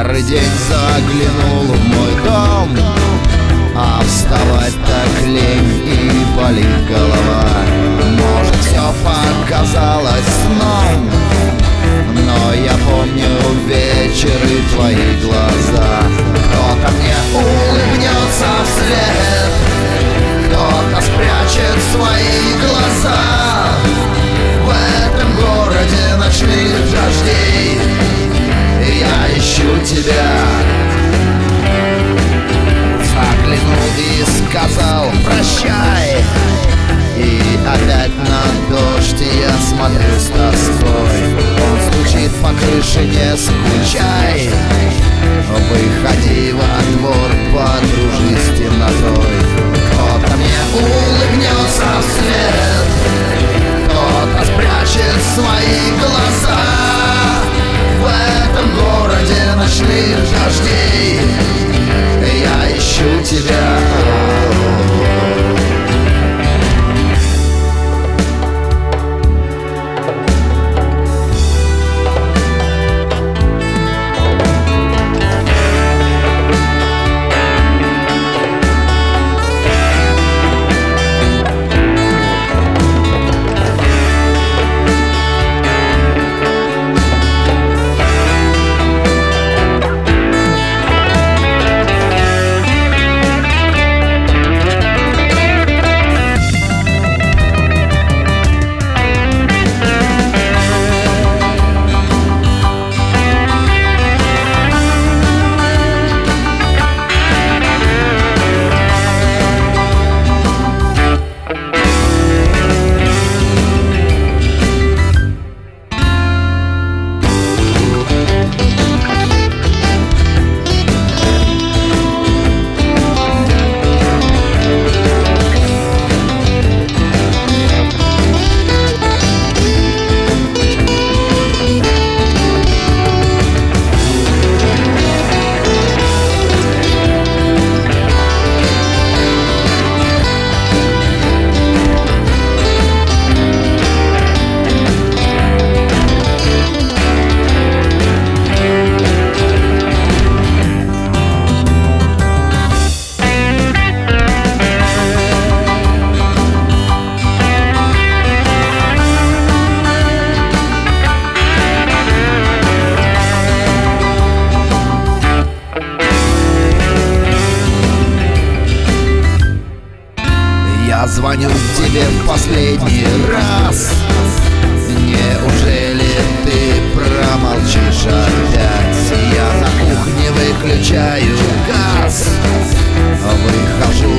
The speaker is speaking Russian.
серый день заглянул в мой дом А вставать так лень и болит голова сказал прощай И опять на дождь я смотрю с тоской. Он стучит по крыше, не скучай Выходи во двор, подружись с темнотой. Кто-то мне улыбнется вслед Кто-то спрячет свои глаза. В этом городе ночных дождей Я ищу тебя Я звоню тебе в последний раз Неужели ты промолчишь опять? Я на кухне выключаю газ Выхожу